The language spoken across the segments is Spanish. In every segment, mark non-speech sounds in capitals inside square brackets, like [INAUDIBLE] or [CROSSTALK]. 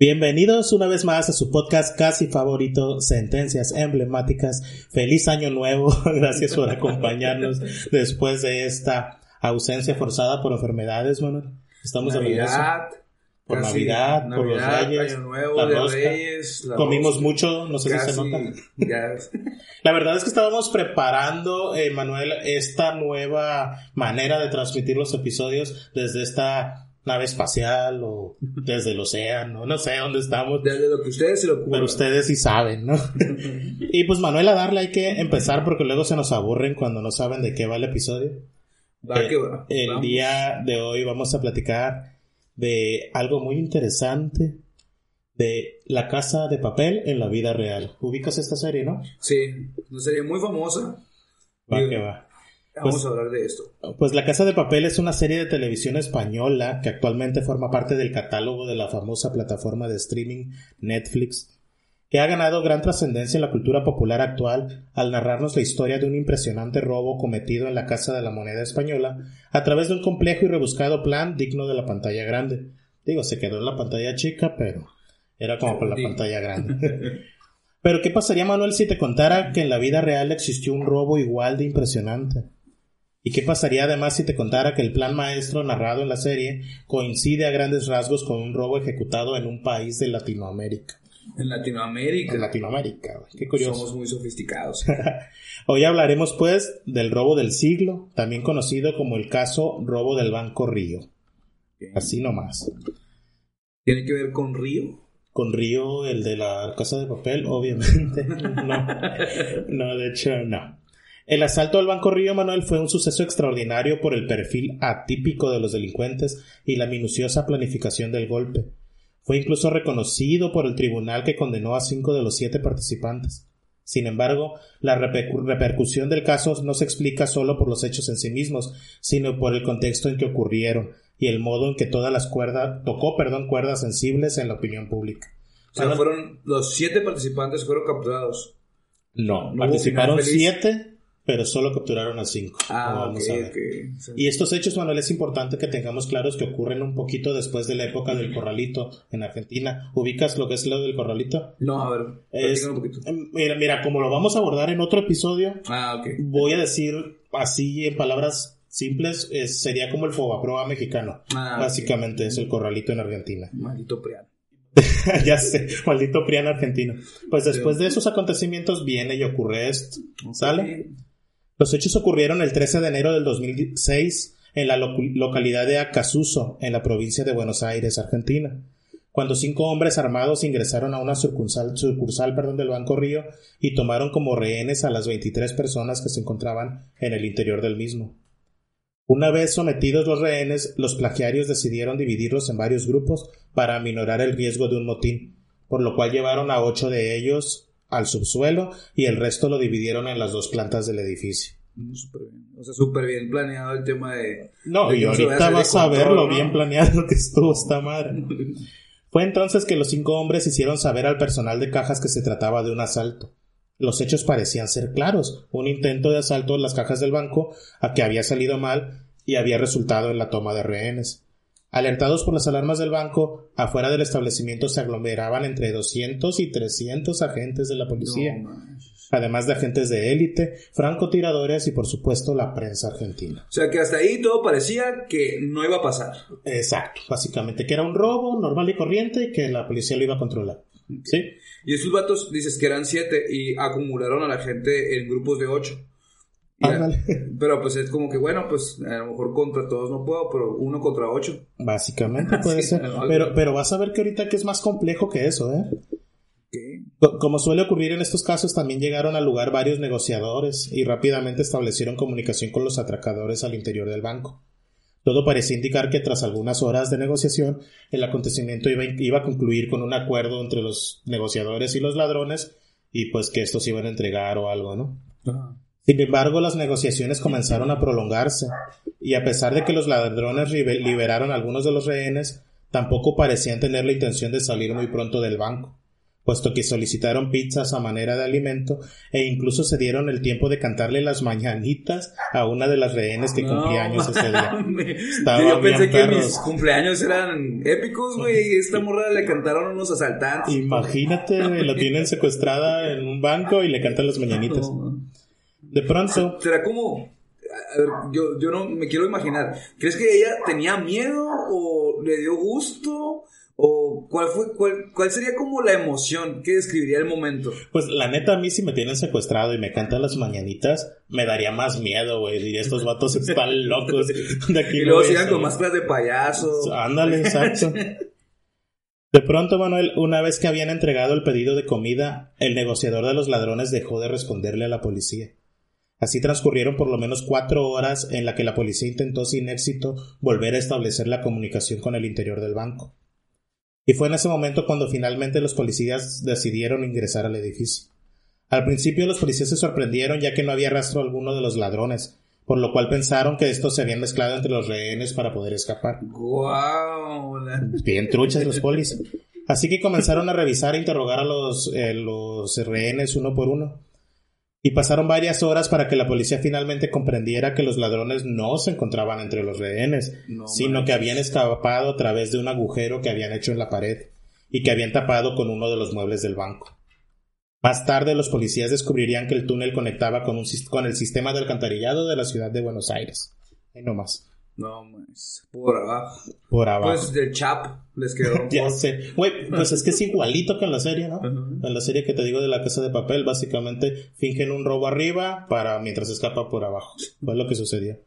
Bienvenidos una vez más a su podcast casi favorito, Sentencias Emblemáticas. Feliz año nuevo, [LAUGHS] gracias por acompañarnos después de esta ausencia forzada por enfermedades, Manuel. Estamos Navidad, Por Navidad, por los Reyes, Año Nuevo, la de rosca. Reyes, la Comimos rosca. mucho, no sé si se nota. [LAUGHS] La verdad es que estábamos preparando, eh, Manuel, esta nueva manera de transmitir los episodios desde esta nave espacial o desde el océano, no sé dónde estamos. Desde lo que ustedes se lo ocurran. Pero ustedes sí saben, ¿no? y pues Manuel, a darle hay que empezar porque luego se nos aburren cuando no saben de qué va el episodio. Va Eh, que va. el Vamos. día de hoy vamos a platicar de algo muy interesante de La Casa de Papel en la vida real. ¿Ubicas esta serie, no? Sí, una serie muy famosa. Va Digo, que va. Vamos Pues- a hablar de esto. Pues La Casa de Papel es una serie de televisión española que actualmente forma parte del catálogo de la famosa plataforma de streaming Netflix, que ha ganado gran trascendencia en la cultura popular actual al narrarnos la historia de un impresionante robo cometido en la Casa de la Moneda Española a través de un complejo y rebuscado plan digno de la pantalla grande. Digo, se quedó en la pantalla chica, pero era como por la pantalla grande. [LAUGHS] Pero ¿qué pasaría, Manuel, si te contara que en la vida real existió un robo igual de impresionante? ¿Y qué pasaría además si te contara que el plan maestro narrado en la serie coincide a grandes rasgos con un robo ejecutado en un país de Latinoamérica? En Latinoamérica. En Latinoamérica, güey. qué curioso. Somos muy sofisticados. [LAUGHS] Hoy hablaremos pues del robo del siglo, también conocido como el caso robo del Banco Río. Así nomás. ¿Tiene que ver con Río? Con Río, el de la casa de papel, obviamente. [LAUGHS] No, [LAUGHS] no, de hecho, no. El asalto al Banco Río Manuel fue un suceso extraordinario por el perfil atípico de los delincuentes y la minuciosa planificación del golpe. Fue incluso reconocido por el tribunal que condenó a cinco de los siete participantes. Sin embargo, la repercu- repercusión del caso no se explica solo por los hechos en sí mismos, sino por el contexto en que ocurrieron y el modo en que todas las cuerdas tocó, perdón, cuerdas sensibles en la opinión pública. O sea, fueron los siete participantes fueron capturados. No, participaron siete, pero solo capturaron a cinco. Ah, Vamos a ver. Sí. Y estos hechos, Manuel, es importante que tengamos claros que ocurren un poquito después de la época del corralito en Argentina. ¿Ubicas lo que es lo del corralito? No, a ver, Es- platícame un poquito. Em, Mira, mira, como lo vamos a abordar en otro episodio, Ah, ok. voy a decir así en palabras simples, es- sería como el Fobaproa mexicano. Ah. Básicamente es el corralito en Argentina. Maldito Prián. [LAUGHS] ya sé, maldito Prián argentino. Pues después de esos acontecimientos viene y ocurre esto. ¿Sale? Los hechos ocurrieron el 13 de enero del 2006 en la localidad de Acasuso, en la provincia de Buenos Aires, Argentina, cuando cinco hombres armados ingresaron a una sucursal, del Banco Río y tomaron como rehenes a las 23 personas que se encontraban en el interior del mismo. Una vez sometidos los rehenes, los plagiarios decidieron dividirlos en varios grupos para aminorar el riesgo de un motín, por lo cual llevaron a ocho de ellos al subsuelo y el resto lo dividieron en las dos plantas del edificio. Mm, Súper bien. O sea, súper bien planeado el tema de... No, de y ahorita vas a ver lo ¿no? bien planeado que estuvo esta madre. [LAUGHS] Fue entonces que los cinco hombres hicieron saber al personal de cajas que se trataba de un asalto. Los hechos parecían ser claros, un intento de asalto en las cajas del banco a que había salido mal y había resultado en la toma de rehenes. Alertados por las alarmas del banco, afuera del establecimiento se aglomeraban entre 200 y 300 agentes de la policía, No, además de agentes de élite, francotiradores y por supuesto la prensa argentina. O sea, que hasta ahí todo parecía que no iba a pasar. Exacto, básicamente, que era un robo normal y corriente y que la policía lo iba a controlar. ¿Sí? Y estos vatos, dices que eran siete y acumularon a la gente en grupos de ocho. Pero pues es como que, bueno, pues a lo mejor contra todos no puedo, pero uno contra ocho. Básicamente [LAUGHS] puede ser. Pero, pero vas a ver que ahorita que es más complejo que eso, ¿eh? Como suele ocurrir en estos casos, también llegaron al lugar varios negociadores y rápidamente establecieron comunicación con los atracadores al interior del banco. Todo parecía indicar que tras algunas horas de negociación, el acontecimiento iba, iba a concluir con un acuerdo entre los negociadores y los ladrones y pues que estos iban a entregar o algo, ¿no? Sin embargo, las negociaciones comenzaron a prolongarse, y a pesar de que los ladrones liberaron a algunos de los rehenes, tampoco parecían tener la intención de salir muy pronto del banco, puesto que solicitaron pizzas a manera de alimento e incluso se dieron el tiempo de cantarle las mañanitas a una de las rehenes que cumplía años ese día. [LAUGHS] Yo pensé que perros. mis cumpleaños eran épicos, güey. Esta morra le cantaron unos asaltantes. Imagínate, la tienen secuestrada en un banco y le cantan las mañanitas. No, De pronto, [LAUGHS] Será como. A ver, yo, yo no me quiero imaginar. ¿Crees que ella tenía miedo o le dio gusto? ¿O cuál fue cuál, cuál sería como la emoción que describiría el momento? Pues la neta, a mí si me tienen secuestrado y me cantan las mañanitas, me daría más miedo, güey. Diría, estos vatos están [LAUGHS] locos. De aquí Y luego sigan con salir". máscaras de payaso. Ándale, [LAUGHS] exacto. De pronto, Manuel, una vez que habían entregado el pedido de comida, el negociador de los ladrones dejó de responderle a la policía. Así transcurrieron por lo menos cuatro horas en la que la policía intentó sin éxito volver a establecer la comunicación con el interior del banco. Y fue en ese momento cuando finalmente los policías decidieron ingresar al edificio. Al principio los policías se sorprendieron ya que no había rastro alguno de los ladrones, por lo cual pensaron que estos se habían mezclado entre los rehenes para poder escapar. Guau. Bien truchas los polis. Así que comenzaron a revisar e interrogar a los, eh, los rehenes uno por uno. Y pasaron varias horas para que la policía finalmente comprendiera que los ladrones no se encontraban entre los rehenes, No sino que habían escapado a través de un agujero que habían hecho en la pared y que habían tapado con uno de los muebles del banco. Más tarde los policías descubrirían que el túnel conectaba con, un, con el sistema de alcantarillado de la ciudad de Buenos Aires. Ahí nomás. No, más. Por abajo. Por abajo. Pues del chap les quedó. [LAUGHS] Ya sé. Güey, pues es que es igualito que en la serie, ¿no? En la serie que te digo de la casa de papel, básicamente fingen un robo arriba para mientras escapa por abajo. Fue lo que sucedió.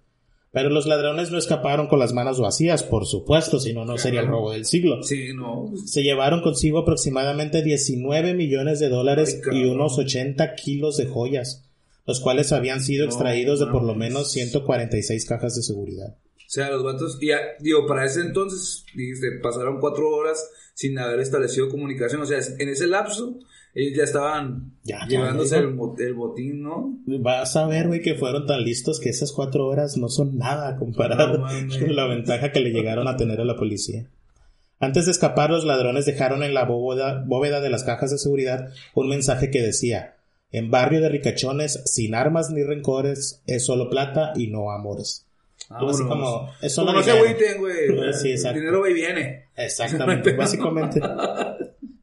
Pero los ladrones no escaparon con las manos vacías, por supuesto, si no, no sería el robo del siglo. Sí, no. Se llevaron consigo aproximadamente 19 millones de dólares Ay, y unos 80 kilos de joyas, los cuales habían sido No, extraídos de por lo menos 146 cajas de seguridad. O sea, los vatos, y ya, digo, para ese entonces, dijiste, pasaron cuatro horas sin haber establecido comunicación. O sea, en ese lapso, ellos ya estaban Ya, llevándose el, el botín, ¿no? Vas a ver, güey, que fueron tan listos que esas cuatro horas no son nada comparado No con la ventaja que le llegaron a tener a la policía. Antes de escapar, los ladrones dejaron en la bóveda, bóveda de las cajas de seguridad un mensaje que decía: En barrio de ricachones, sin armas ni rencores, es solo plata y no amores. Algo así como, es solo Como no se agüiten, güey. Sí, exacto. El dinero va y viene. Exactamente, [LAUGHS] básicamente.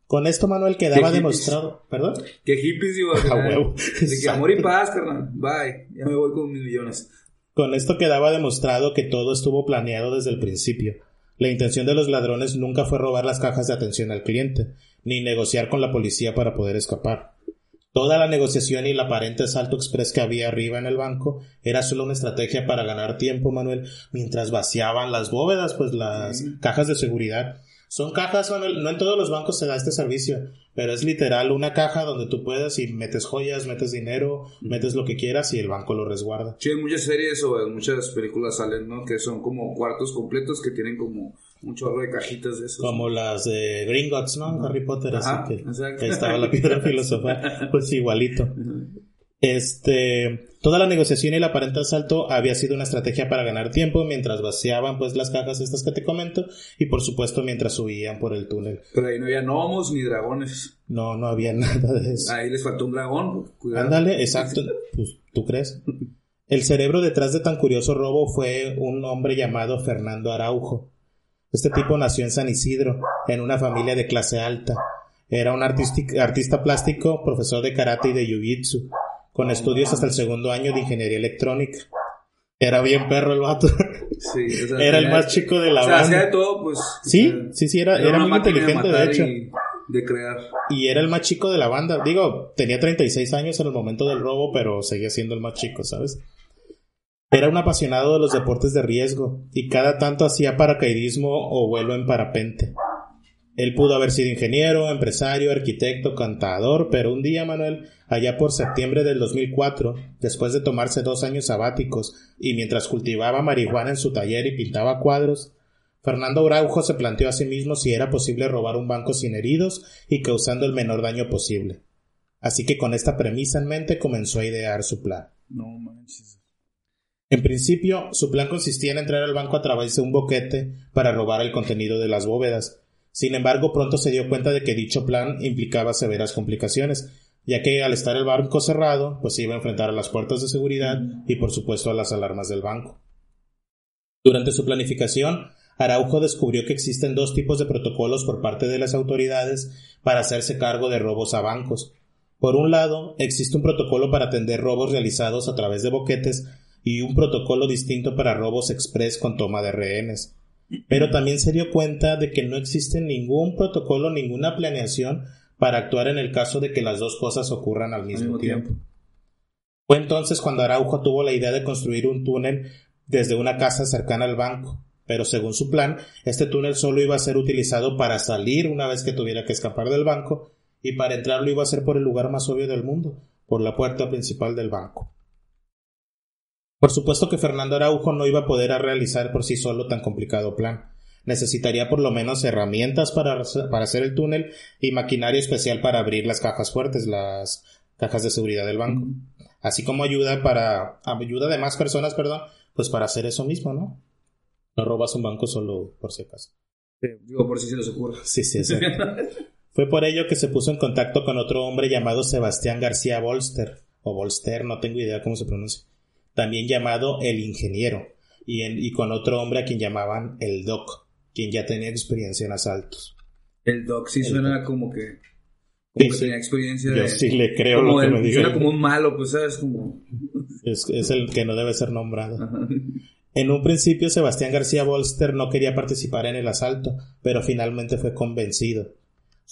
Con esto, Manuel, quedaba demostrado. ¿Perdón? Que hippies, al [LAUGHS] A final. huevo. De que amor y paz, carnal. Bye. Ya me voy con mis millones. Con esto quedaba demostrado que todo estuvo planeado desde el principio. La intención de los ladrones nunca fue robar las cajas de atención al cliente, ni negociar con la policía para poder escapar. Toda la negociación y el aparente asalto express que había arriba en el banco era solo una estrategia para ganar tiempo, Manuel, mientras vaciaban las bóvedas, pues las cajas de seguridad. Son cajas, Manuel, no en todos los bancos se da este servicio, pero es literal una caja donde tú puedes y metes joyas, metes dinero, metes lo que quieras y el banco lo resguarda. Sí, en muchas series o en muchas películas salen, ¿no? Que son como cuartos completos que tienen como un chorro de cajitas de esos. Como las de Gringotts, ¿no? Harry Potter, Ajá, así que estaba la piedra [LAUGHS] filosofal, pues igualito. Este, toda la negociación y el aparente asalto había sido una estrategia para ganar tiempo mientras vaciaban pues las cajas estas que te comento y por supuesto mientras subían por el túnel. Pero ahí no había gnomos ni dragones. No, no había [LAUGHS] nada de eso. Ahí les faltó un dragón. Cuidado. Ándale, exacto. Pues, ¿Tú crees? [LAUGHS] El cerebro detrás de tan curioso robo fue un hombre llamado Fernando Araujo. Este tipo nació en San Isidro, en una familia de clase alta. Era un artista plástico, profesor de karate y de jiu-jitsu, con estudios hasta el segundo año de ingeniería electrónica. Era bien perro el vato. Sí, o sea, Era el más chico de la O sea, hacía de banda. todo, pues. Sí, o sea, sí, sí, era, era muy inteligente de hecho. y de crear. Y era el más chico de la banda. Digo, tenía 36 años en el momento del robo, pero seguía siendo el más chico, ¿sabes? Era un apasionado de los deportes de riesgo y cada tanto hacía paracaidismo o vuelo en parapente. Él pudo haber sido ingeniero, empresario, arquitecto, cantador, pero un día, Manuel, allá por septiembre del 2004, después de tomarse dos años sabáticos y mientras cultivaba marihuana en su taller y pintaba cuadros, Fernando Araujo se planteó a sí mismo si era posible robar un banco sin heridos y causando el menor daño posible. Así que con esta premisa en mente comenzó a idear su plan. No manches. En principio, su plan consistía en entrar al banco a través de un boquete para robar el contenido de las bóvedas. Sin embargo, pronto se dio cuenta de que dicho plan implicaba severas complicaciones, ya que al estar el banco cerrado, pues se iba a enfrentar a las puertas de seguridad y por supuesto a las alarmas del banco. Durante su planificación, Araujo descubrió que existen dos tipos de protocolos por parte de las autoridades para hacerse cargo de robos a bancos. Por un lado, existe un protocolo para atender robos realizados a través de boquetes y un protocolo distinto para robos express con toma de rehenes. Pero también se dio cuenta de que no existe ningún protocolo, ninguna planeación para actuar en el caso de que las dos cosas ocurran al mismo, tiempo. Fue entonces cuando Araujo tuvo la idea de construir un túnel desde una casa cercana al banco, pero según su plan, este túnel solo iba a ser utilizado para salir una vez que tuviera que escapar del banco, y para entrar lo iba a hacer por el lugar más obvio del mundo, por la puerta principal del banco. Por supuesto que Fernando Araujo no iba a poder realizar por sí solo tan complicado plan. Necesitaría por lo menos herramientas para, para hacer el túnel y maquinaria especial para abrir las cajas fuertes, las cajas de seguridad del banco. Así como ayuda para, ayuda de más personas, perdón, pues para hacer eso mismo, ¿no? No robas un banco solo por si acaso. digo, por si se les ocurre. Sí, sí, sí. [LAUGHS] Fue por ello que se puso en contacto con otro hombre llamado Sebastián García Bolster, o Bolster, no tengo idea cómo se pronuncia, también llamado el ingeniero, y, y con otro hombre a quien llamaban el Doc, quien ya tenía experiencia en asaltos. El Doc sí suena como que como que tenía experiencia Yo de, sí le creo como lo que el- me diga. Suena como un malo, pues, ¿sabes? Como... Es, es el que no debe ser nombrado. En un principio Sebastián García Bolster no quería participar en el asalto, pero finalmente fue convencido.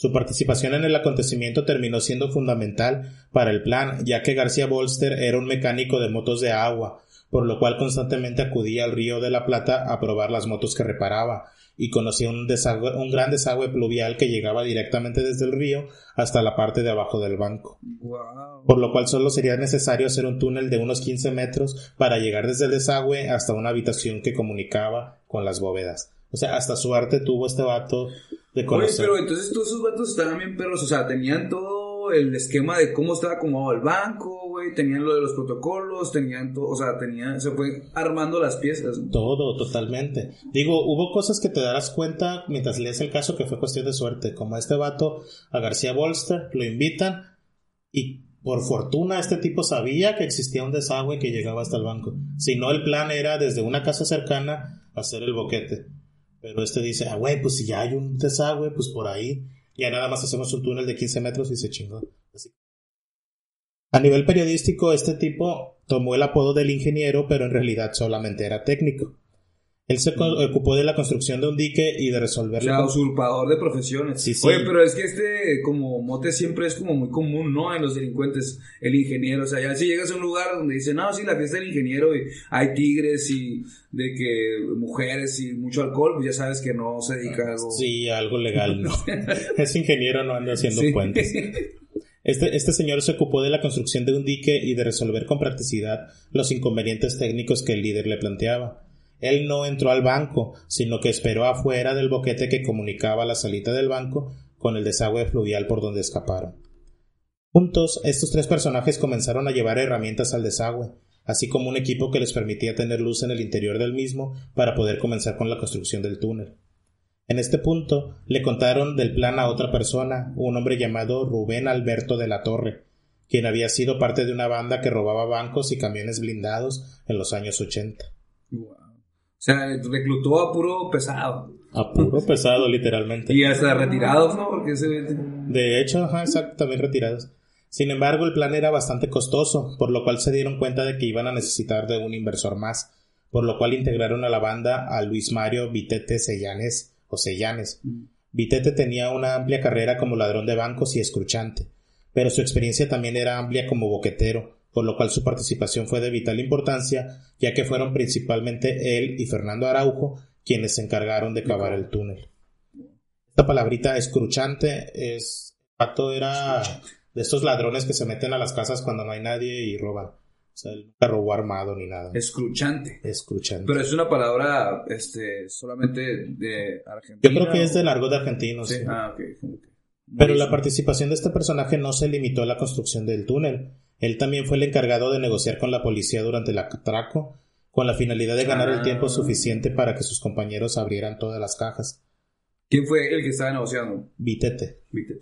Su participación en el acontecimiento terminó siendo fundamental para el plan, ya que García Bolster era un mecánico de motos de agua, por lo cual constantemente acudía al río de la Plata a probar las motos que reparaba, y conocía un, desagüe- un gran desagüe pluvial que llegaba directamente desde el río hasta la parte de abajo del banco Wow. por lo cual solo sería necesario hacer un túnel de unos 15 metros para llegar desde el desagüe hasta una habitación que comunicaba con las bóvedas. O sea, hasta suerte tuvo este vato de Oye, conocer. pero entonces todos esos vatos estaban bien perros, o sea, tenían todo el esquema de cómo estaba acomodado el banco, güey, tenían lo de los protocolos, tenían todo, o sea, tenían, se fue armando las piezas. ¿no? Todo, totalmente. Digo, hubo cosas que te darás cuenta mientras lees el caso que fue cuestión de suerte. Como a este vato, a García Bolster, lo invitan y por fortuna este tipo sabía que existía un desagüe que llegaba hasta el banco. Si no, el plan era desde una casa cercana hacer el boquete. Pero este dice, ah, güey, pues si ya hay un desagüe, pues por ahí. Ya nada más hacemos un túnel de 15 metros y se chingó. Así. A nivel periodístico, este tipo tomó el apodo del ingeniero, pero en realidad solamente era técnico. Él se ocupó de la construcción de un dique y de O resolverlo. sea, usurpador de profesiones. Sí, sí. Oye, pero es que este, como mote siempre es como muy común, ¿no? En los delincuentes, el ingeniero. O sea, ya si llegas a un lugar donde dicen, no, sí, la fiesta del ingeniero y hay tigres y de que mujeres y mucho alcohol, pues ya sabes que no se dedica a algo. Sí, algo legal, ¿no? [LAUGHS] [LAUGHS] es ingeniero, no anda haciendo Sí. puentes. [LAUGHS] Este, este señor se ocupó de la construcción de un dique y de resolver con practicidad los inconvenientes técnicos que el líder le planteaba. Él no entró al banco, sino que esperó afuera del boquete que comunicaba la salita del banco con el desagüe fluvial por donde escaparon. Juntos, estos tres personajes comenzaron a llevar herramientas al desagüe, así como un equipo que les permitía tener luz en el interior del mismo para poder comenzar con la construcción del túnel. En este punto le contaron del plan a otra persona, un hombre llamado Rubén Alberto de la Torre, quien había sido parte de una banda que robaba bancos y camiones blindados en los años 80. Wow. O sea, reclutó a puro pesado. A puro pesado, literalmente. Y hasta retirados, ¿no? Porque ese... De hecho, ajá, exacto, también retirados. Sin embargo, el plan era bastante costoso, por lo cual se dieron cuenta de que iban a necesitar de un inversor más, por lo cual integraron a la banda a Luis Mario Vitete Sellanes o Sellanes. Vitete tenía una amplia carrera como ladrón de bancos y escruchante, pero su experiencia también era amplia como boquetero, por lo cual su participación fue de vital importancia, ya que fueron principalmente él y Fernando Araujo quienes se encargaron de cavar el túnel. esta palabrita escruchante es, pato era de estos ladrones que se meten a las casas cuando no hay nadie y roban. O sea, él nunca robó armado ni nada. Escruchante. Escruchante. Pero es una palabra, este, solamente de Argentina. Yo creo que es ¿o? del largo de argentino, Sí. sí. Ah. Pero la participación de este personaje no se limitó a la construcción del túnel. Él también fue el encargado de negociar con la policía durante el atraco, con la finalidad de ganar el Ah. tiempo suficiente para que sus compañeros abrieran todas las cajas. ¿Quién fue el que estaba negociando? Vitete. Vítete.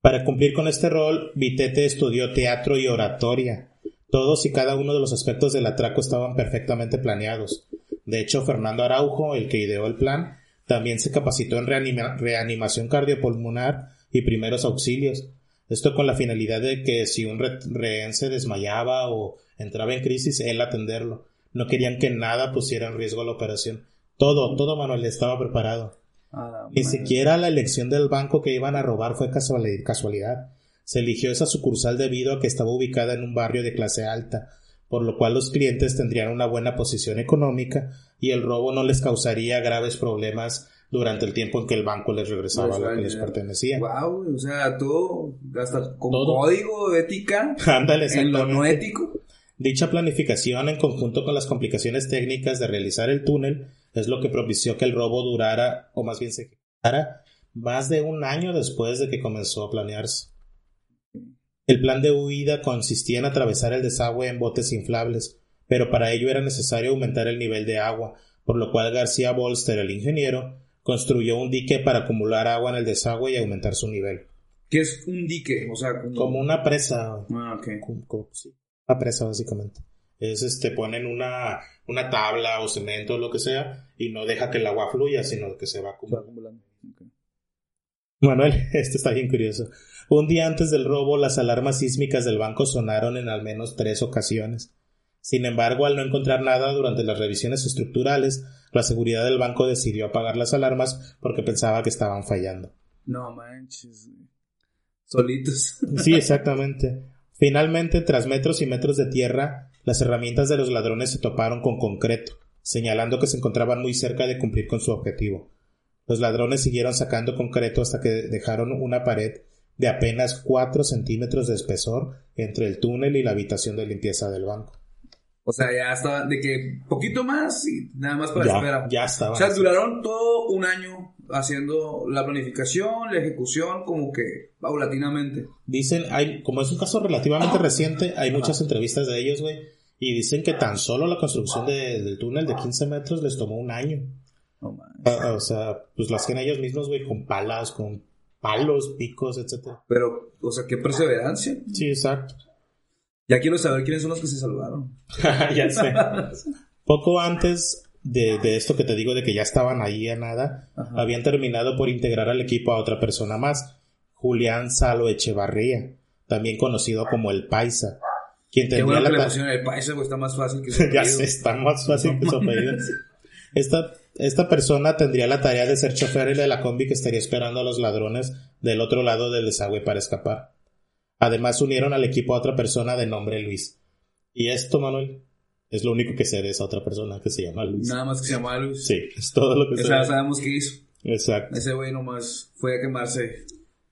Para cumplir con este rol, Vitete estudió teatro y oratoria. Todos y cada uno de los aspectos del atraco estaban perfectamente planeados. De hecho, Fernando Araujo, el que ideó el plan, también se capacitó en reanima- reanimación cardiopulmonar y primeros auxilios. Esto con la finalidad de que si un re- rehén se desmayaba o entraba en crisis, él atenderlo. No querían que nada pusiera en riesgo la operación. Todo, todo Manuel estaba preparado. Ah, Ni siquiera la elección del banco que iban a robar fue casuali- casualidad. Se eligió esa sucursal debido a que estaba ubicada en un barrio de clase alta, por lo cual los clientes tendrían una buena posición económica y el robo no les causaría graves problemas durante el tiempo en que el banco les regresaba lo que les pertenecía. Wow, o sea, todo, hasta con Todo. código de ética, [LAUGHS] Ándale, en lo no ético. Dicha planificación, en conjunto con las complicaciones técnicas de realizar el túnel, es lo que propició que el robo durara, o más bien se ejecutara, más de un año después de que comenzó a planearse. El plan de huida consistía en atravesar el desagüe en botes inflables, pero para ello era necesario aumentar el nivel de agua, por lo cual García Bolster, el ingeniero, construyó un dique para acumular agua en el desagüe y aumentar su nivel. Que es un dique, o sea, como... Como una presa, Ah, ok. como- como- sí, una presa básicamente. Es este, ponen una, una tabla o cemento o lo que sea y no deja que el agua fluya, sino que se va acumulando. Manuel, [LAUGHS] este está bien curioso. Un día antes del robo, las alarmas sísmicas del banco sonaron en al menos tres ocasiones. Sin embargo, al no encontrar nada durante las revisiones estructurales, la seguridad del banco decidió apagar las alarmas porque pensaba que estaban fallando. No manches. Solitos. [LAUGHS] Sí, exactamente. Finalmente, tras metros y metros de tierra, las herramientas de los ladrones se toparon con concreto, señalando que se encontraban muy cerca de cumplir con su objetivo. Los ladrones siguieron sacando concreto hasta que dejaron una pared de apenas cuatro centímetros de espesor entre el túnel y la habitación de limpieza del banco. O sea, ya estaba de que poquito más y nada más para Ya, espera. ya estaba. O sea, duraron todo un año haciendo la planificación, la ejecución, como que paulatinamente. Dicen, hay, como es un caso relativamente reciente, hay muchas entrevistas de ellos, güey, y dicen que tan solo la construcción de- del túnel de 15 metros les tomó un año. No manches. Ah, o sea, pues lo hacían ellos mismos, güey, con palas, con palos, picos, etcétera. Pero, o sea, qué perseverancia. Sí, exacto. Ya quiero saber quiénes son los que se salvaron. [LAUGHS] ya sé. [LAUGHS] Poco antes de, de esto que te digo de que ya estaban ahí a nada, Ajá. habían terminado por integrar al equipo a otra persona más, Julián Salo Echevarría, también conocido como el Paisa, quien Qué tendría bueno la que le ta- pusieron el paisa, güey, está más fácil que [LAUGHS] su ya sé, está más fácil que su apellido. Esta, esta persona tendría la tarea de ser chofer de la combi que estaría esperando a los ladrones del otro lado del desagüe para escapar. Además unieron al equipo a otra persona de nombre Luis. Y esto, Manuel, es lo único que sé de esa otra persona que se llama Luis. Nada más que se llama Luis. Sí, es todo lo que sé. Sabemos qué hizo. Exacto. Ese güey nomás fue a quemarse.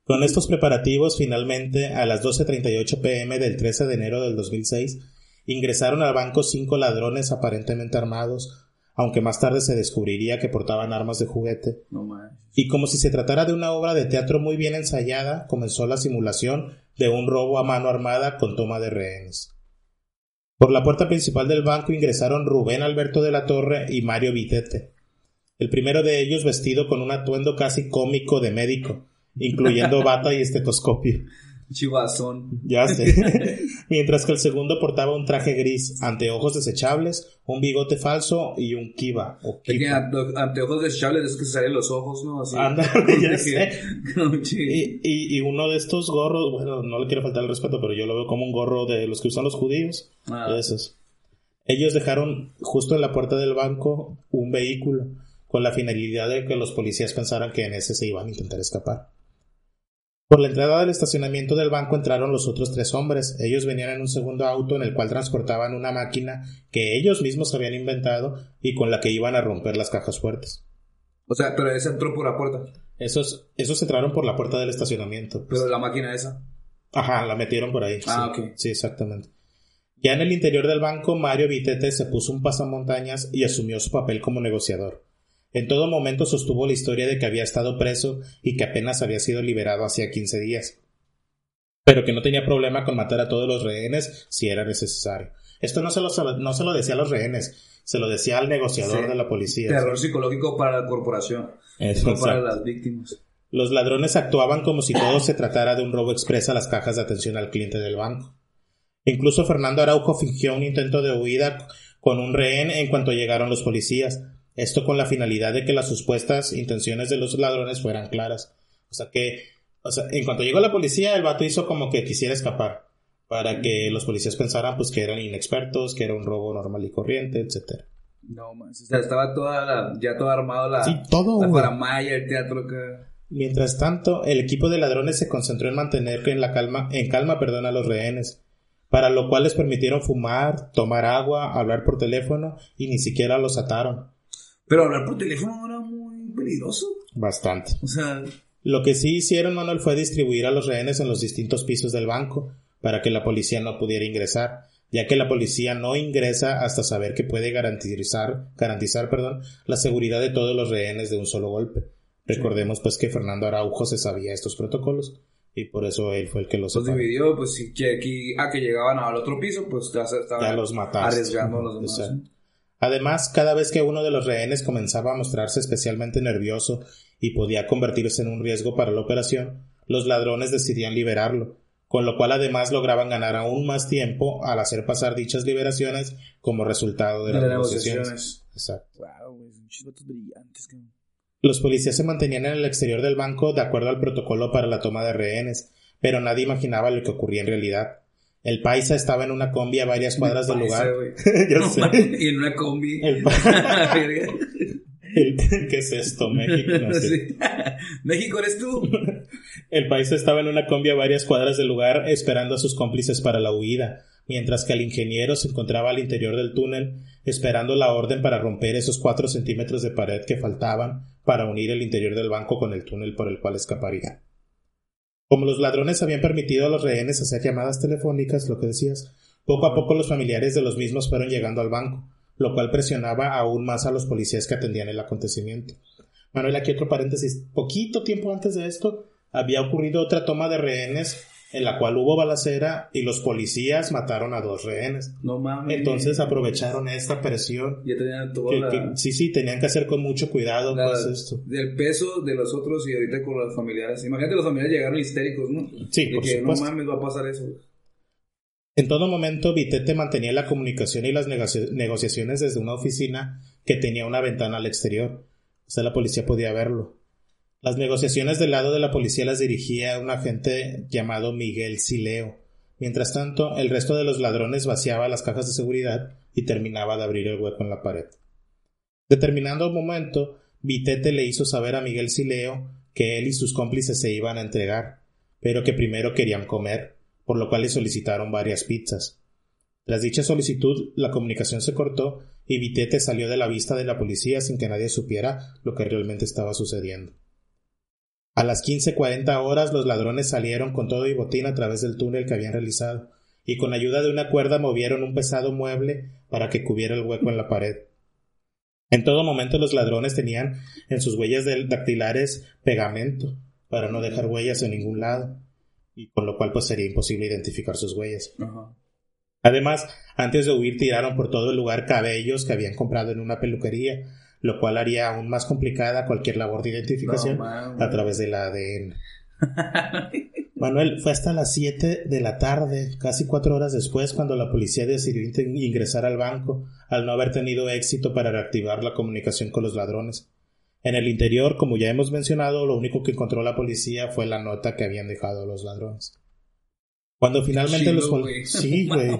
Con estos preparativos, finalmente, a las 12.38 pm del 13 de enero del 2006, ingresaron al banco cinco ladrones aparentemente armados, aunque más tarde se descubriría que portaban armas de juguete. No. Y como si se tratara de una obra de teatro muy bien ensayada, comenzó la simulación de un robo a mano armada con toma de rehenes. Por la puerta principal del banco ingresaron Rubén Alberto de la Torre y Mario Vitete. El primero de ellos vestido con un atuendo casi cómico de médico, incluyendo [LAUGHS] bata y estetoscopio. Chivazón. Ya sé. [LAUGHS] Mientras que el segundo portaba un traje gris, anteojos desechables, un bigote falso y un kiva o ante- anteojos desechables de esos que se salen los ojos, ¿no? Así. Ya [LAUGHS] sé. [LAUGHS] Y, y, y uno de estos gorros, bueno, no le quiero faltar el respeto, pero yo lo veo como un gorro de los que usan los judíos. Ah. Esos. Ellos dejaron justo en la puerta del banco un vehículo con la finalidad de que los policías pensaran que en ese se iban a intentar escapar. Por la entrada del estacionamiento del banco entraron los otros tres hombres. Ellos venían en un segundo auto en el cual transportaban una máquina que ellos mismos habían inventado y con la que iban a romper las cajas fuertes. O sea, pero ese entró por la puerta. Esos, esos entraron por la puerta del estacionamiento. Pero la máquina esa. Ajá, la metieron por ahí. Ah, sí. ok. Sí, exactamente. Ya en el interior del banco, Mario Vitete se puso un pasamontañas y asumió su papel como negociador. En todo momento sostuvo la historia de que había estado preso y que apenas había sido liberado hacía 15 días. Pero que no tenía problema con matar a todos los rehenes si era necesario. Esto no se lo, no se lo decía a los rehenes, se lo decía al negociador Sí. de la policía. Terror psicológico para la corporación. No para las víctimas. Los ladrones actuaban como si todo se tratara de un robo express a las cajas de atención al cliente del banco. Incluso Fernando Araujo fingió un intento de huida con un rehén en cuanto llegaron los policías, esto con la finalidad de que las supuestas intenciones de los ladrones fueran claras. O sea que, o sea, en cuanto llegó la policía, el vato hizo como que quisiera escapar, para que los policías pensaran pues que eran inexpertos, que era un robo normal y corriente, etcétera. No, más. O sea, estaba toda la, ya todo armado la, Sí, todo, la el teatro que... Mientras tanto, el equipo de ladrones se concentró en mantener en la calma, en calma, perdón, a los rehenes, para lo cual les permitieron fumar, tomar agua, hablar por teléfono y ni siquiera los ataron. Pero hablar por teléfono no era muy peligroso. Bastante. O sea, Lo que sí hicieron, Manuel, fue distribuir a los rehenes en los distintos pisos del banco, para que la policía no pudiera ingresar, ya que la policía no ingresa hasta saber que puede garantizar, garantizar, perdón, la seguridad de todos los rehenes de un solo golpe. Recordemos pues que Fernando Araujo se sabía estos protocolos y por eso él fue el que los los dividió, pues si que aquí, a que llegaban al otro piso, pues ya se estaban Ya los mataste. arriesgando a los demás. Además, cada vez que uno de los rehenes comenzaba a mostrarse especialmente nervioso y podía convertirse en un riesgo para la operación, los ladrones decidían liberarlo, con lo cual además lograban ganar aún más tiempo al hacer pasar dichas liberaciones como resultado de, De las negociaciones. negociaciones. Exacto. Wow, brillantes. que- Los policías se mantenían en el exterior del banco de acuerdo al protocolo para la toma de rehenes, pero nadie imaginaba lo que ocurría en realidad. El paisa estaba en una combi a varias cuadras del Paisa, lugar. [LAUGHS] Ya No sé. y en una combi. El [LAUGHS] Verga. El- [LAUGHS] ¿Qué es esto, México? No sé. Sí. México eres tú. El país estaba en una combi a varias cuadras del lugar esperando a sus cómplices para la huida, mientras que el ingeniero se encontraba al interior del túnel esperando la orden para romper esos cuatro centímetros de pared que faltaban para unir el interior del banco con el túnel por el cual escaparía. Como los ladrones habían permitido a los rehenes hacer llamadas telefónicas, lo que decías, poco a poco los familiares de los mismos fueron llegando al banco, lo cual presionaba aún más a los policías que atendían el acontecimiento. Manuel, aquí otro paréntesis. Poquito tiempo antes de esto, había ocurrido otra toma de rehenes en la cual hubo balacera y los policías mataron a dos rehenes. No mames. Entonces aprovecharon esta presión. Ya tenían todo que- la, que- sí, sí, tenían que hacer con mucho cuidado la- pues esto. del peso de los otros y ahorita con los familiares. Imagínate los familiares llegaron histéricos, ¿no? Sí, de por que supuesto. no mames va a pasar eso. En todo momento, Vitete mantenía la comunicación y las negoci- negociaciones desde una oficina que tenía una ventana al exterior. O sea, la policía podía verlo. Las negociaciones del lado de la policía las dirigía un agente llamado Miguel Sileo. Mientras tanto, el resto de los ladrones vaciaba las cajas de seguridad y terminaba de abrir el hueco en la pared. Determinado un momento, Vitete le hizo saber a Miguel Sileo que él y sus cómplices se iban a entregar, pero que primero querían comer, por lo cual le solicitaron varias pizzas. Tras dicha solicitud, la comunicación se cortó y Vitete salió de la vista de la policía sin que nadie supiera lo que realmente estaba sucediendo. A las 15.40 horas los ladrones salieron con todo y botín a través del túnel que habían realizado, y con ayuda de una cuerda movieron un pesado mueble para que cubiera el hueco en la pared. En todo momento los ladrones tenían en sus huellas dactilares pegamento, para no dejar huellas en ningún lado, y con lo cual pues sería imposible identificar sus huellas. Además, antes de huir tiraron por todo el lugar cabellos que habían comprado en una peluquería, lo cual haría aún más complicada cualquier labor de identificación No, a través del ADN. [LAUGHS] Manuel, fue hasta las 7 de la tarde, casi cuatro horas después, cuando la policía decidió ingresar al banco, al no haber tenido éxito para reactivar la comunicación con los ladrones. En el interior, como ya hemos mencionado, lo único que encontró la policía fue la nota que habían dejado los ladrones. Cuando finalmente los güey. Sí, [LAUGHS] güey.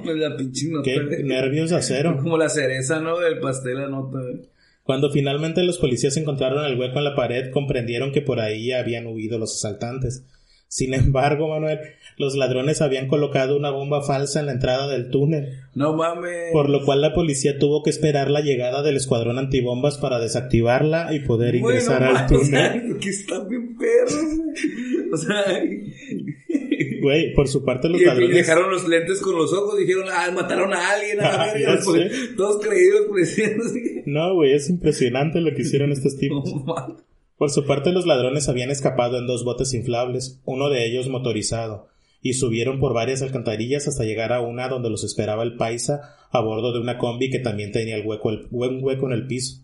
Qué nervios de acero. Como la cereza, ¿no? Del pastel, la nota, güey. Cuando finalmente los policías encontraron el hueco en la pared, comprendieron que por ahí habían huido los asaltantes. Sin [LAUGHS] embargo, Manuel, los ladrones habían colocado una bomba falsa en la entrada del túnel. No mames. Por lo cual la policía tuvo que esperar la llegada del escuadrón antibombas para desactivarla y poder ingresar al túnel. [LAUGHS] que están bien perros. O sea, Güey, por su parte los y, ladrones... y dejaron los lentes con los ojos, dijeron, ah, mataron a alguien, a la [LAUGHS] Ah, verga", ya pues, sé. todos creídos, policías. No, güey, es impresionante lo que hicieron estos [LAUGHS] tipos. No. Por su parte, los ladrones habían escapado en dos botes inflables, uno de ellos motorizado, y subieron por varias alcantarillas hasta llegar a una donde los esperaba el paisa a bordo de una combi que también tenía el hueco, el, buen hueco en el piso,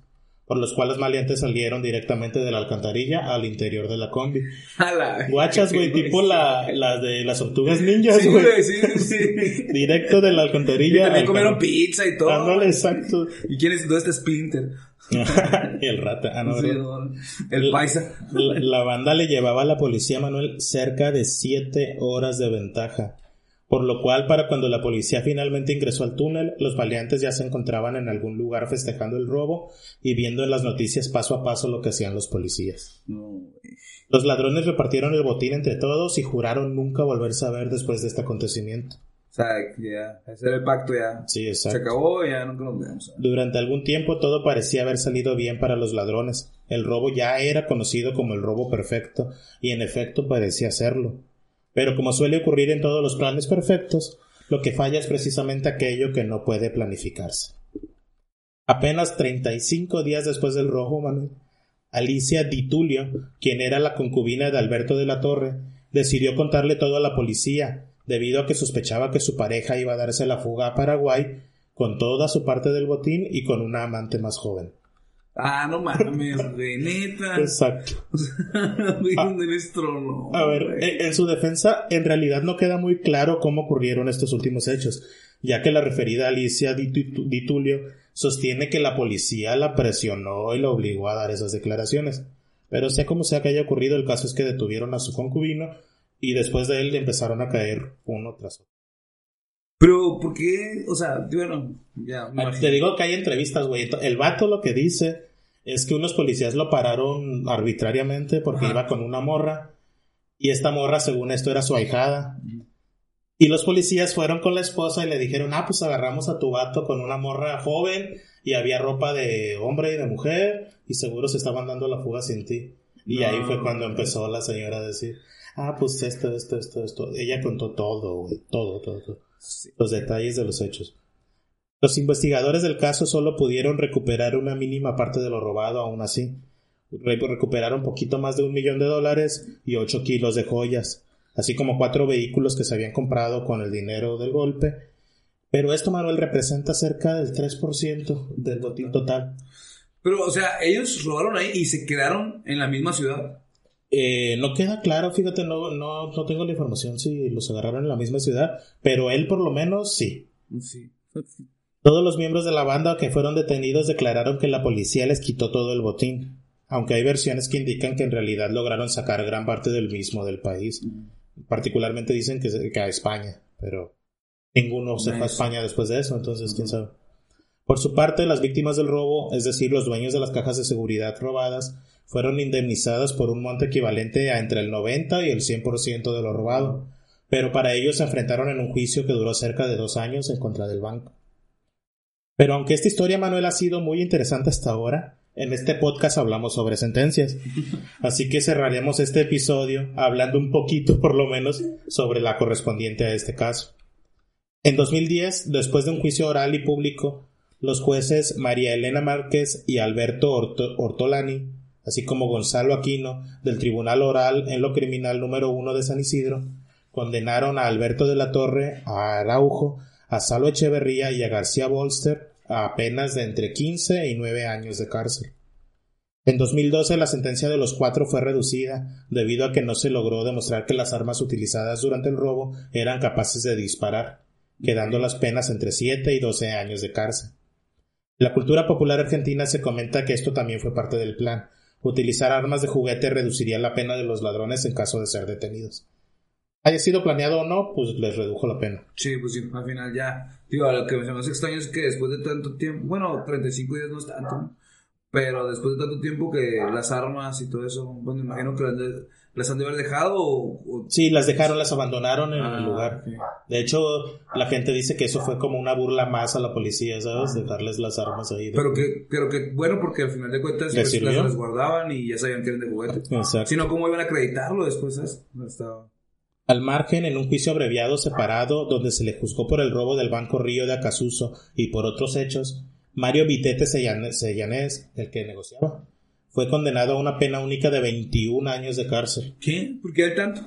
por los cuales maleantes salieron directamente de la alcantarilla al interior de la combi. [LAUGHS] La- Guachas, güey, [LAUGHS] tipo la, la de las tortugas ninjas, güey. sí, sí, sí. [LAUGHS] Directo de la Y alcantarilla. también al comieron pizza y todo. Exacto. ¿Y quién es? ¿Dónde está Splinter? y el rata. Ah, no, Sí, el paisa. La, la banda le llevaba a la policía Manuel cerca de siete horas de ventaja, por lo cual para cuando la policía finalmente ingresó al túnel, los valientes ya se encontraban en algún lugar festejando el robo y viendo en las noticias paso a paso lo que hacían los policías. Los ladrones repartieron el botín entre todos y juraron nunca volverse a ver después de este acontecimiento. O sea, ya, ese era el pacto ya. Sí, Se exacto. acabó y ya nunca nos vemos. Durante algún tiempo todo parecía haber salido bien para los ladrones. El robo ya era conocido como el robo perfecto, y en efecto parecía serlo. Pero como suele ocurrir en todos los planes perfectos, lo que falla es precisamente aquello que no puede planificarse. Apenas 35 días después del robo, Manuel, Alicia Di Tulio, quien era la concubina de Alberto de la Torre, decidió contarle todo a la policía, debido a que sospechaba que su pareja iba a darse la fuga a Paraguay con toda su parte del botín y con una amante más joven. Ah, no mames, güey, neta. Exacto. [LAUGHS] Ah. ¿dónde les tronó, A ver, en, su defensa, en realidad no queda muy claro cómo ocurrieron estos últimos hechos, ya que la referida Alicia Di, Tu- Di Tulio sostiene que la policía la presionó y la obligó a dar esas declaraciones. Pero sea como sea que haya ocurrido, el caso es que detuvieron a su concubino y después de él le empezaron a caer uno tras otro. Pero, ¿por qué? O sea, bueno, ya, me Ah. Te digo que hay entrevistas, güey. El vato lo que dice es que unos policías lo pararon arbitrariamente porque Ajá. iba con una morra y esta morra, según esto, era su ahijada. Y los policías fueron con la esposa y le dijeron, ah, pues agarramos a tu vato con una morra joven y había ropa de hombre y de mujer y seguro se estaban dando la fuga sin ti. Y No. ahí fue cuando empezó la señora a decir, ah, pues esto, esto, esto, esto. Ella contó todo, güey, todo, todo, todo Sí. los detalles de los hechos. Los investigadores del caso solo pudieron recuperar una mínima parte de lo robado aún así. Re- recuperaron poquito más de un millón de dólares y ocho kilos de joyas, así como cuatro vehículos que se habían comprado con el dinero del golpe. Pero esto, Manuel, representa cerca del 3% del botín total. Pero, o sea, ellos robaron ahí y se quedaron en la misma ciudad. Eh, no queda claro, fíjate, no, no, no tengo la información si los agarraron en la misma ciudad, pero él por lo menos sí. Sí. Todos los miembros de la banda que fueron detenidos declararon que la policía les quitó todo el botín, aunque hay versiones que indican que en realidad lograron sacar gran parte del mismo del país. Particularmente dicen que, a España, pero ninguno se fue a. España después de eso, entonces quién sabe. Por su parte, las víctimas del robo, es decir, los dueños de las cajas de seguridad robadas, fueron indemnizadas por un monto equivalente a entre el 90 y el 100% de lo robado, pero para ellos se enfrentaron en un juicio que duró cerca de dos años en contra del banco. Pero aunque esta historia, Manuel, ha sido muy interesante hasta ahora, en este podcast hablamos sobre sentencias. Así que cerraremos este episodio hablando un poquito, por lo menos, sobre la correspondiente a este caso. En 2010, después de un juicio oral y público, los jueces María Elena Márquez y Alberto Orto- Ortolani, así como Gonzalo Aquino, del Tribunal Oral en lo Criminal número 1 de San Isidro, condenaron a Alberto de la Torre, a Araujo, a Salo Echeverría y a García Bolster a penas de entre 15 y 9 años de cárcel. En 2012 la sentencia de los cuatro fue reducida debido a que no se logró demostrar que las armas utilizadas durante el robo eran capaces de disparar, quedando las penas entre 7 y 12 años de cárcel. La cultura popular argentina se comenta que esto también fue parte del plan. Utilizar armas de juguete reduciría la pena de los ladrones en caso de ser detenidos. Haya sido planeado o no, pues les redujo la pena. Sí, pues sí, al final ya. Digo, lo que me hace extraño es que después de tanto tiempo, bueno, 35 días no es tanto, pero después de tanto tiempo que las armas y todo eso, bueno, imagino que le ¿Las han de haber dejado o, o- Sí, las dejaron, las abandonaron en Ah, el lugar. ok. De hecho, la gente dice que eso fue como una burla más a la policía, ¿sabes? Dejarles las armas ahí. de- Pero que, pero que, bueno, porque al final de cuentas ¿Les pues, las resguardaban y ya sabían que eran de juguete. Exacto. Si no, ¿cómo iban a acreditarlo después? ¿sabes? No estaba... Al margen, en un juicio abreviado separado, donde se le juzgó por el robo del Banco Río de Acasuso y por otros hechos, Mario Vitete Sellan- Sellanés, el que negociaba, fue condenado a una pena única de 21 años de cárcel. ¿Qué? ¿Por qué hay tanto?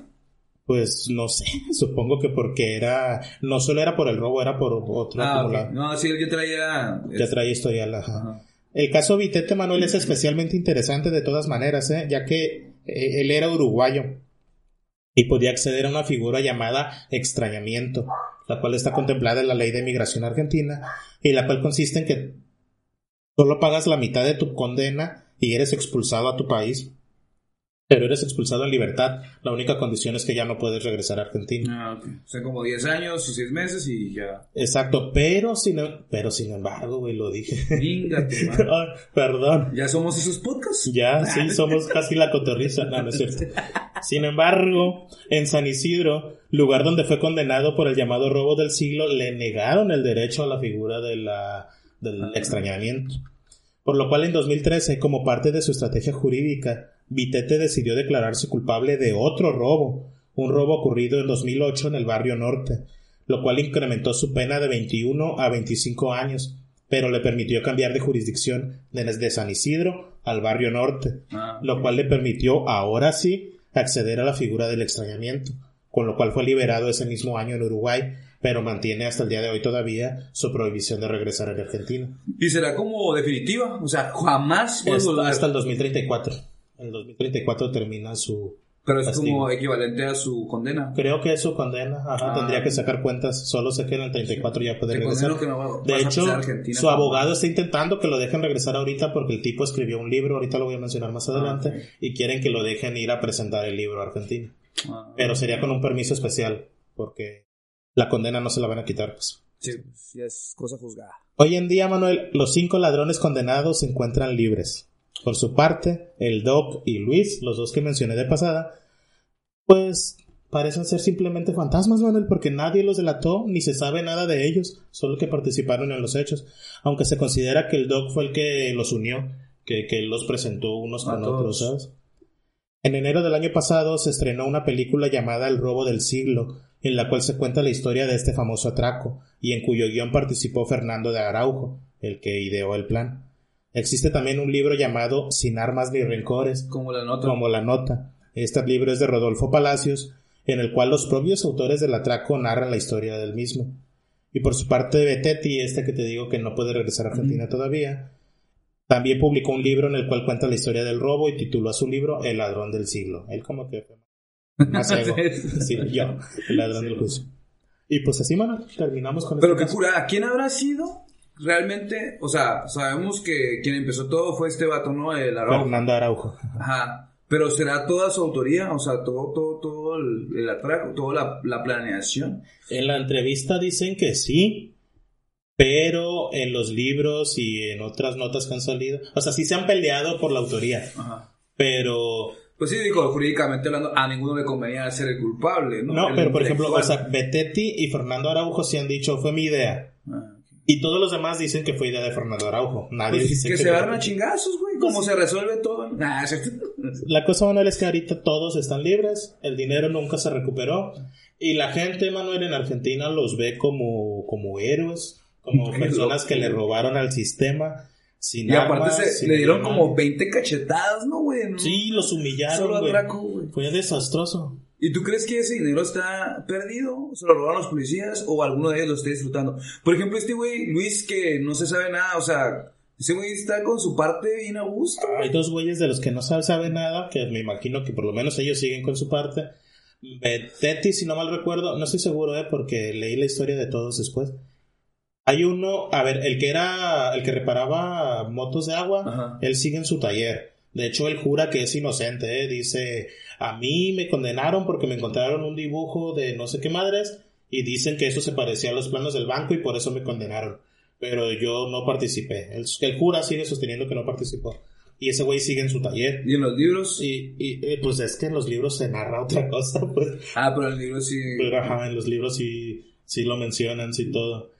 Pues no sé, [LAUGHS] supongo que porque era, no solo era por el robo, era por otro Ah. No, sí, él ya traía... Ya traía historial, ajá. Ajá. El caso Vitete Manuel es especialmente interesante de todas maneras, ¿eh? ya que eh, él era uruguayo y podía acceder a una figura llamada extrañamiento, la cual está contemplada en la ley de migración argentina y la cual consiste en que solo pagas la mitad de tu condena y eres expulsado a tu país, pero eres expulsado en libertad. La única condición es que ya no puedes regresar a Argentina. Ah, ok. O sea, como 10 años o 6 meses y ya. Exacto, pero sin, pero sin embargo, güey, lo dije. [LAUGHS] Madre. Ay, perdón. ¿Ya somos esos podcasts? Ya, sí, somos casi la cotorriza. No, no es cierto. Sin embargo, en San Isidro, lugar donde fue condenado por el llamado robo del siglo, le negaron el derecho a la figura de la, del extrañamiento. Por lo cual, en 2013, como parte de su estrategia jurídica, Vitete decidió declararse culpable de otro robo, un robo ocurrido en 2008 en el barrio norte, lo cual incrementó su pena de 21 a 25 años, pero le permitió cambiar de jurisdicción desde San Isidro al barrio norte, Ah, lo cual le permitió ahora sí acceder a la figura del extrañamiento, con lo cual fue liberado ese mismo año en Uruguay, pero mantiene hasta el día de hoy todavía su prohibición de regresar a la Argentina. ¿Y será como definitiva? O sea, jamás Hasta, hasta el 2034. En el 2034 termina su... Pero es castigo. como equivalente a su condena. Creo que es su condena. Ajá, Ah. tendría que sacar cuentas. Solo sé que en el 34 ya puede regresar. que no De hecho, su como- abogado está intentando que lo dejen regresar ahorita porque el tipo escribió un libro, ahorita lo voy a mencionar más adelante, ok. y quieren que lo dejen ir a presentar el libro a Argentina. Ah, Pero sería con un permiso especial, porque la condena no se la van a quitar. Pues. Sí, pues, es cosa juzgada. Hoy en día, Manuel, los cinco ladrones condenados se encuentran libres. Por su parte, el Doc y Luis, los dos que mencioné de pasada, pues parecen ser simplemente fantasmas, Manuel, porque nadie los delató ni se sabe nada de ellos, solo que participaron en los hechos, aunque se considera que el Doc fue el que los unió, que, que los presentó unos con otros, ¿sabes? En enero del año pasado se estrenó una película llamada El robo del siglo, en la cual se cuenta la historia de este famoso atraco, y en cuyo guion participó Fernando de Araujo, el que ideó el plan. Existe también un libro llamado Sin armas ni rencores, Como la nota. como la nota. Este libro es de Rodolfo Palacios, en el cual los propios autores del atraco narran la historia del mismo. Y por su parte, Betetti, este que te digo que no puede regresar a Argentina todavía, también publicó un libro en el cual cuenta la historia del robo y tituló a su libro El ladrón del siglo. Él como que más [LAUGHS] ego. Sí, yo, el ladrón del juicio. Y pues así, mano, terminamos con Pero este qué caso. cura, ¿quién habrá sido realmente? O sea, sabemos que quien empezó todo fue este vato, ¿no? El Araujo. Fernando Araujo. Ajá. Pero será toda su autoría, o sea, todo, todo, todo el, el atraco, toda la, la planeación. En la entrevista dicen que sí, pero en los libros y en otras notas que han salido, o sea, sí se han peleado por la autoría, Ajá. pero Pues sí, digo, jurídicamente hablando, a ninguno le convenía ser el culpable, ¿no? no, El pero por ejemplo, o sea, Betetti y Fernando Araujo sí han dicho fue mi idea. Ah. Y todos los demás dicen que fue idea de Fernando Araujo. Nadie Pues dice que que se agarran a chingazos, güey, cómo se resuelve todo. Nah, es- La cosa, Manuel, es que ahorita todos están libres, el dinero nunca se recuperó y la gente, Manuel, en Argentina los ve como, como héroes, como personas que le robaron al sistema sin Y aparte armas, se, sin le dieron como 20 cachetadas, ¿no, güey? ¿No? Sí, los humillaron, Solo atraco, güey. Fue desastroso. ¿Y tú crees que ese dinero está perdido? ¿Se lo robaron los policías? ¿O alguno de ellos lo está disfrutando? Por ejemplo, este güey, Luis, que no se sabe nada, o sea, ese güey está con su parte bien a gusto. Hay dos güeyes de los que no saben sabe nada, que me imagino que por lo menos ellos siguen con su parte. Betetti, si no mal recuerdo, no estoy seguro, eh, porque leí la historia de todos después. Hay uno, a ver, el que era, el que reparaba motos de agua, Ajá. él sigue en su taller. De hecho, él jura que es inocente, eh. Dice, a mí me condenaron porque me encontraron un dibujo de no sé qué madres y dicen que eso se parecía a los planos del banco y por eso me condenaron. Pero yo no participé. Él, él jura, sigue sosteniendo que no participó. Y ese güey sigue en su taller. ¿Y en los libros? Y, y eh, pues es que en los libros se narra otra cosa, pues. Ah, pero en el libro sí. Pero ajá, en los libros sí, sí lo mencionan, sí todo.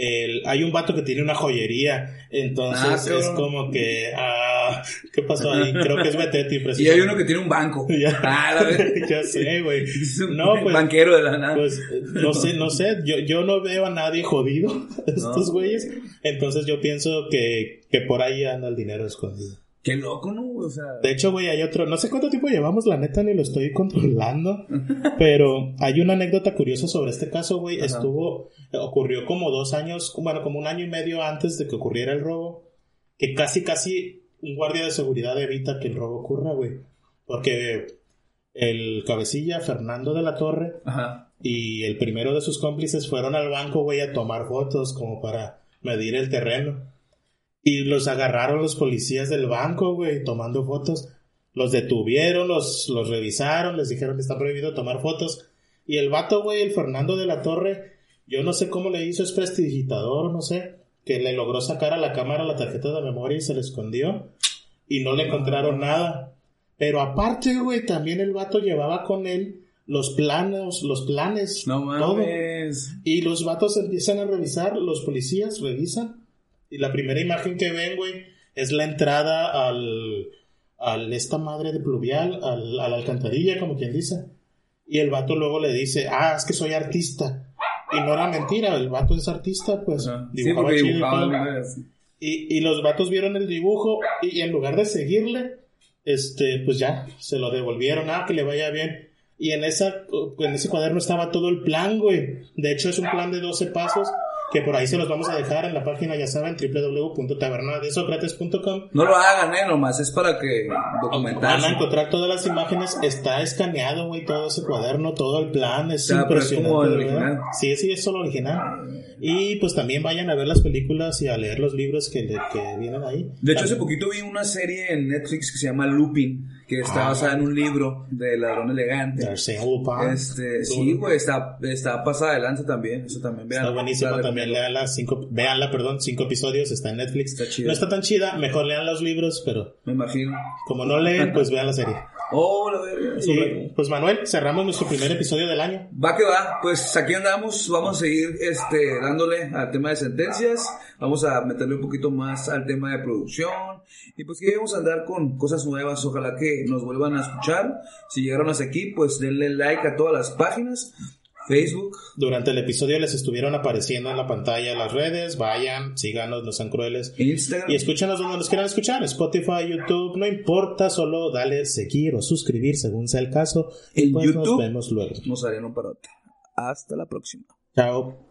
El, hay un vato que tiene una joyería, entonces Ah, es como que, ah, ¿qué pasó ahí? Creo que es Betety, [LAUGHS] Y hay uno que tiene un banco. [LAUGHS] Ya. Ah, [LAUGHS] ya sé, güey. No, pues- banquero de la nada. Pues no sé, no sé, yo, yo no veo a nadie jodido, estos No. güeyes. Entonces yo pienso que, que por ahí anda el dinero escondido. Qué loco, ¿no? O sea. De hecho, güey, hay otro, no sé cuánto tiempo llevamos, la neta, ni lo estoy controlando, pero hay una anécdota curiosa sobre este caso, güey. Estuvo, [LAUGHS] ocurrió como dos años, bueno, como un año y medio antes de que ocurriera el robo, que casi, casi un guardia de seguridad evita que el robo ocurra, güey. Porque el cabecilla, Fernando de la Torre, Ajá. y el primero de sus cómplices fueron al banco, güey, a tomar fotos como para medir el terreno. Y los agarraron los policías del banco, güey, tomando fotos. Los detuvieron, los, los revisaron, les dijeron que está prohibido tomar fotos. Y el vato, güey, el Fernando de la Torre, yo no sé cómo le hizo, es prestidigitador, no sé, que le logró sacar a la cámara la tarjeta de memoria y se le escondió. Y no le encontraron nada. Pero aparte, güey, también el vato llevaba con él los planos, los planes, No todo. mames. Y los vatos empiezan a revisar, los policías revisan. Y la primera imagen que ven, güey, es la entrada al, al esta madre de pluvial, al, a la alcantarilla, como quien dice. Y el vato luego le dice, ah, es que soy artista. Y no era mentira, el vato es artista, pues. Dibujaba chido y. Y, y los vatos vieron el dibujo y, en lugar de seguirle, este, pues ya, se lo devolvieron, ah, que le vaya bien. Y en esa, en ese cuaderno estaba todo el plan, güey. De hecho, es un plan de 12 pasos que por ahí se los vamos a dejar en la página, ya saben, www.tabernadesocrates.com. No lo hagan, eh, nomás es para que Van a encontrar todas las imágenes, está escaneado, güey, todo ese cuaderno, todo el plan, es Ah, pero es impresionante. como el original. Sí, sí, es solo original. Y pues también vayan a ver las películas y a leer los libros que, que vienen ahí. De hecho, hace poquito vi una serie en Netflix que se llama Lupin, que está Ah. basada en un libro de Ladrón Elegante. Este, sí, güey, está, está pasada adelante también, eso también, vean. Está buenísima también, leanla, cinco, veanla, perdón, cinco episodios, está en Netflix. Está chida. No está tan chida, mejor lean los libros, pero Me imagino. como no leen, [LAUGHS] pues vean la serie. Oh, la verga. Y, pues Manuel, cerramos nuestro primer episodio del año. Va que va, pues aquí andamos, vamos a seguir este, dándole al tema de sentencias, vamos a meterle un poquito más al tema de producción y pues que vamos a andar con cosas nuevas, ojalá que nos vuelvan a escuchar, si llegaron hasta aquí pues denle like a todas las páginas, Facebook, Durante el episodio les estuvieron apareciendo en la pantalla las redes, vayan, síganos, no sean crueles. Instagram, Y escúchanos donde nos quieran escuchar, Spotify, YouTube, no importa, solo dale seguir o suscribir según sea el caso. Y En pues nos YouTube. vemos luego. nos harán un parote. Hasta la próxima. Chao.